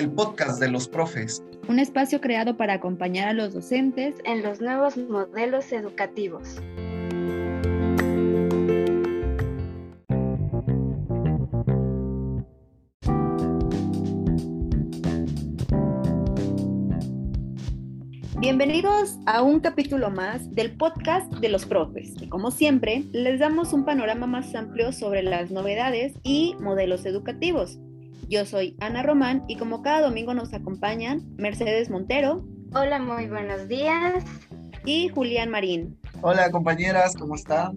el podcast de los profes. Un espacio creado para acompañar a los docentes en los nuevos modelos educativos. Bienvenidos a un capítulo más del podcast de los profes. Y como siempre, les damos un panorama más amplio sobre las novedades y modelos educativos. Yo soy Ana Román y como cada domingo nos acompañan Mercedes Montero. Hola, muy buenos días. Y Julián Marín. Hola compañeras, ¿cómo están?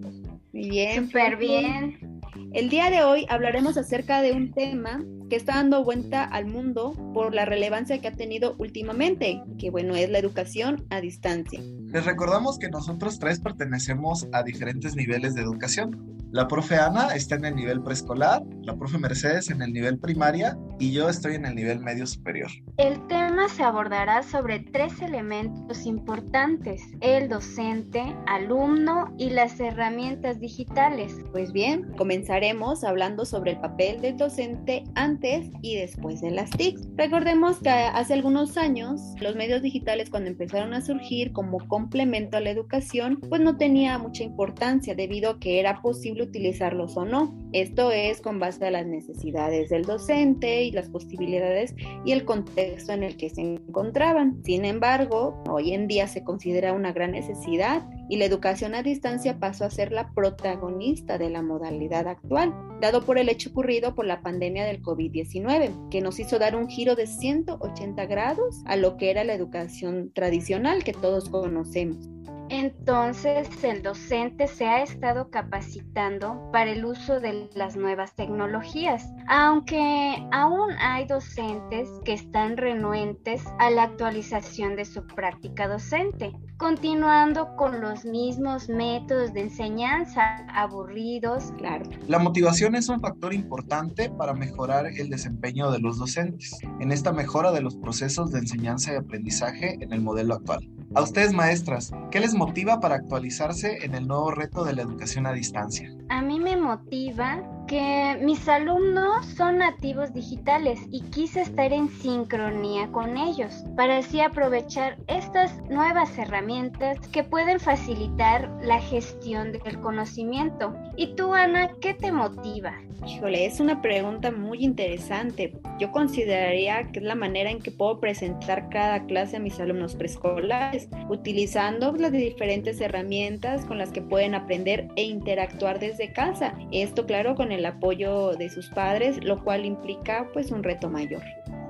Muy bien. Súper bien. El día de hoy hablaremos acerca de un tema que está dando vuelta al mundo por la relevancia que ha tenido últimamente, que bueno, es la educación a distancia. Les recordamos que nosotros tres pertenecemos a diferentes niveles de educación. La profe Ana está en el nivel preescolar, la profe Mercedes en el nivel primaria y yo estoy en el nivel medio superior. El tema se abordará sobre tres elementos importantes, el docente, alumno y las herramientas digitales. Pues bien, comenzaremos hablando sobre el papel del docente antes y después de las TIC. Recordemos que hace algunos años los medios digitales cuando empezaron a surgir como complemento a la educación, pues no tenía mucha importancia debido a que era posible utilizarlos o no. Esto es con base a las necesidades del docente y las posibilidades y el contexto en el que se encontraban. Sin embargo, hoy en día se considera una gran necesidad y la educación a distancia pasó a ser la protagonista de la modalidad actual, dado por el hecho ocurrido por la pandemia del COVID-19, que nos hizo dar un giro de 180 grados a lo que era la educación tradicional que todos conocemos. Entonces el docente se ha estado capacitando para el uso de las nuevas tecnologías, aunque aún hay docentes que están renuentes a la actualización de su práctica docente, continuando con los mismos métodos de enseñanza aburridos. Claro. La motivación es un factor importante para mejorar el desempeño de los docentes en esta mejora de los procesos de enseñanza y aprendizaje en el modelo actual. A ustedes, maestras, ¿qué les motiva para actualizarse en el nuevo reto de la educación a distancia? A mí me motiva que mis alumnos son nativos digitales y quise estar en sincronía con ellos para así aprovechar estas nuevas herramientas que pueden facilitar la gestión del conocimiento. ¿Y tú, Ana, qué te motiva? Híjole, es una pregunta muy interesante. Yo consideraría que es la manera en que puedo presentar cada clase a mis alumnos preescolares, utilizando las diferentes herramientas con las que pueden aprender e interactuar desde casa. Esto, claro, con el apoyo de sus padres, lo cual implica pues un reto mayor.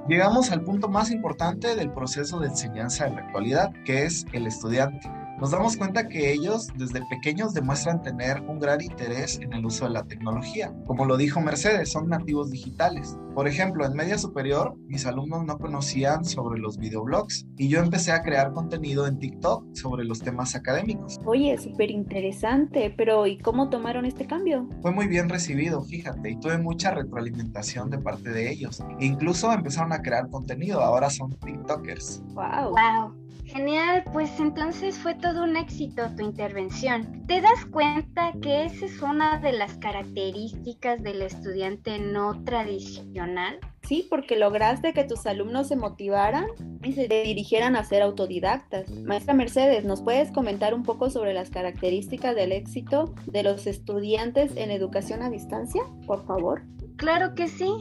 Llegamos al punto más importante del proceso de enseñanza en la actualidad, que es el estudiante nos damos cuenta que ellos desde pequeños demuestran tener un gran interés en el uso de la tecnología. Como lo dijo Mercedes, son nativos digitales. Por ejemplo, en media superior, mis alumnos no conocían sobre los videoblogs y yo empecé a crear contenido en TikTok sobre los temas académicos. Oye, súper interesante, pero ¿y cómo tomaron este cambio? Fue muy bien recibido, fíjate, y tuve mucha retroalimentación de parte de ellos. E incluso empezaron a crear contenido, ahora son TikTokers. ¡Wow! ¡Wow! Genial, pues entonces fue todo un éxito tu intervención. ¿Te das cuenta que esa es una de las características del estudiante no tradicional? Sí, porque lograste que tus alumnos se motivaran y se dirigieran a ser autodidactas. Maestra Mercedes, ¿nos puedes comentar un poco sobre las características del éxito de los estudiantes en educación a distancia, por favor? Claro que sí.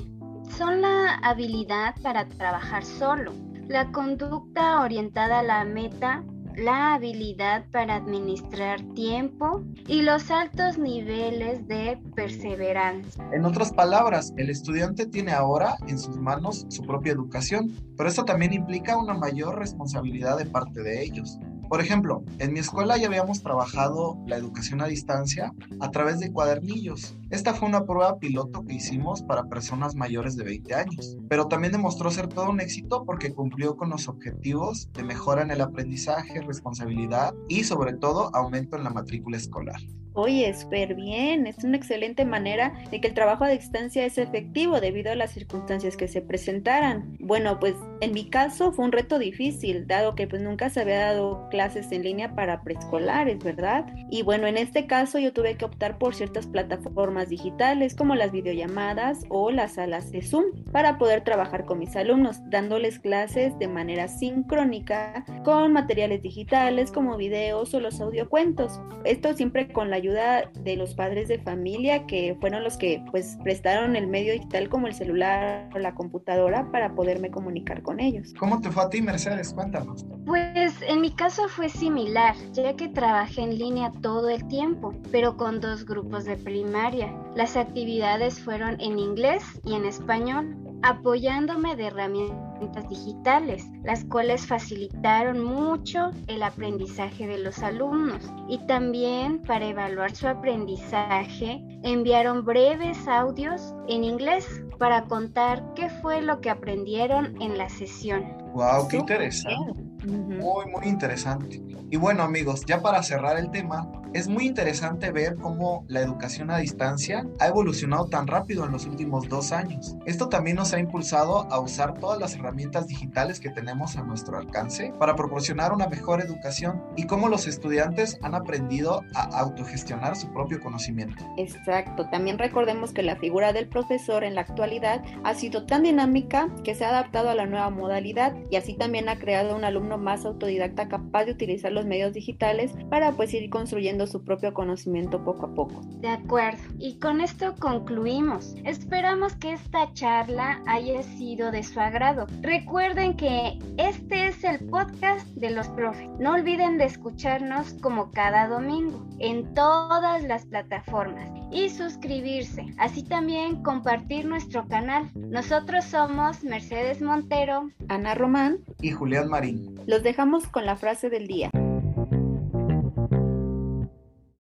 Son la habilidad para trabajar solo, la conducta orientada a la meta, la habilidad para administrar tiempo y los altos niveles de perseverancia. En otras palabras, el estudiante tiene ahora en sus manos su propia educación, pero esto también implica una mayor responsabilidad de parte de ellos. Por ejemplo, en mi escuela ya habíamos trabajado la educación a distancia a través de cuadernillos. Esta fue una prueba piloto que hicimos para personas mayores de 20 años, pero también demostró ser todo un éxito porque cumplió con los objetivos de mejora en el aprendizaje, responsabilidad y sobre todo aumento en la matrícula escolar. Oye, súper bien, es una excelente manera de que el trabajo a distancia es efectivo debido a las circunstancias que se presentaran. Bueno, pues en mi caso fue un reto difícil, dado que pues nunca se había dado clases en línea para preescolares, ¿verdad? Y bueno, en este caso yo tuve que optar por ciertas plataformas digitales como las videollamadas o las salas de Zoom para poder trabajar con mis alumnos, dándoles clases de manera sincrónica con materiales digitales como videos o los audiocuentos. Esto siempre con la ayuda de los padres de familia que fueron los que pues prestaron el medio digital como el celular o la computadora para poderme comunicar con ellos. ¿Cómo te fue a ti, Mercedes? Cuéntanos. Pues en mi caso fue similar, ya que trabajé en línea todo el tiempo, pero con dos grupos de primaria. Las actividades fueron en inglés y en español, apoyándome de herramientas digitales, las cuales facilitaron mucho el aprendizaje de los alumnos. Y también para evaluar su aprendizaje, enviaron breves audios en inglés para contar qué fue lo que aprendieron en la sesión. ¡Wow! ¡Qué interesante! Muy, muy interesante. Y bueno amigos, ya para cerrar el tema, es muy interesante ver cómo la educación a distancia ha evolucionado tan rápido en los últimos dos años. Esto también nos ha impulsado a usar todas las herramientas digitales que tenemos a nuestro alcance para proporcionar una mejor educación y cómo los estudiantes han aprendido a autogestionar su propio conocimiento. Exacto, también recordemos que la figura del profesor en la actualidad ha sido tan dinámica que se ha adaptado a la nueva modalidad y así también ha creado un alumno más autodidacta capaz de utilizar los medios digitales para pues ir construyendo su propio conocimiento poco a poco. De acuerdo. Y con esto concluimos. Esperamos que esta charla haya sido de su agrado. Recuerden que este es el podcast de los profes. No olviden de escucharnos como cada domingo en todas las plataformas y suscribirse. Así también compartir nuestro canal. Nosotros somos Mercedes Montero, Ana Román y Julián Marín. Los dejamos con la frase del día.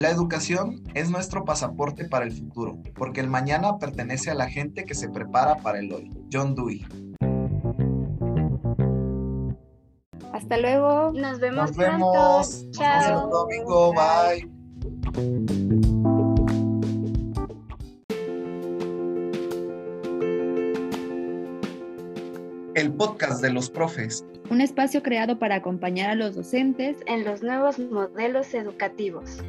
La educación es nuestro pasaporte para el futuro, porque el mañana pertenece a la gente que se prepara para el hoy. John Dewey. Hasta luego. Nos vemos. Nos vemos. Pronto. Chao. Nos domingo. Bye. El podcast de los profes. Un espacio creado para acompañar a los docentes En los nuevos modelos educativos.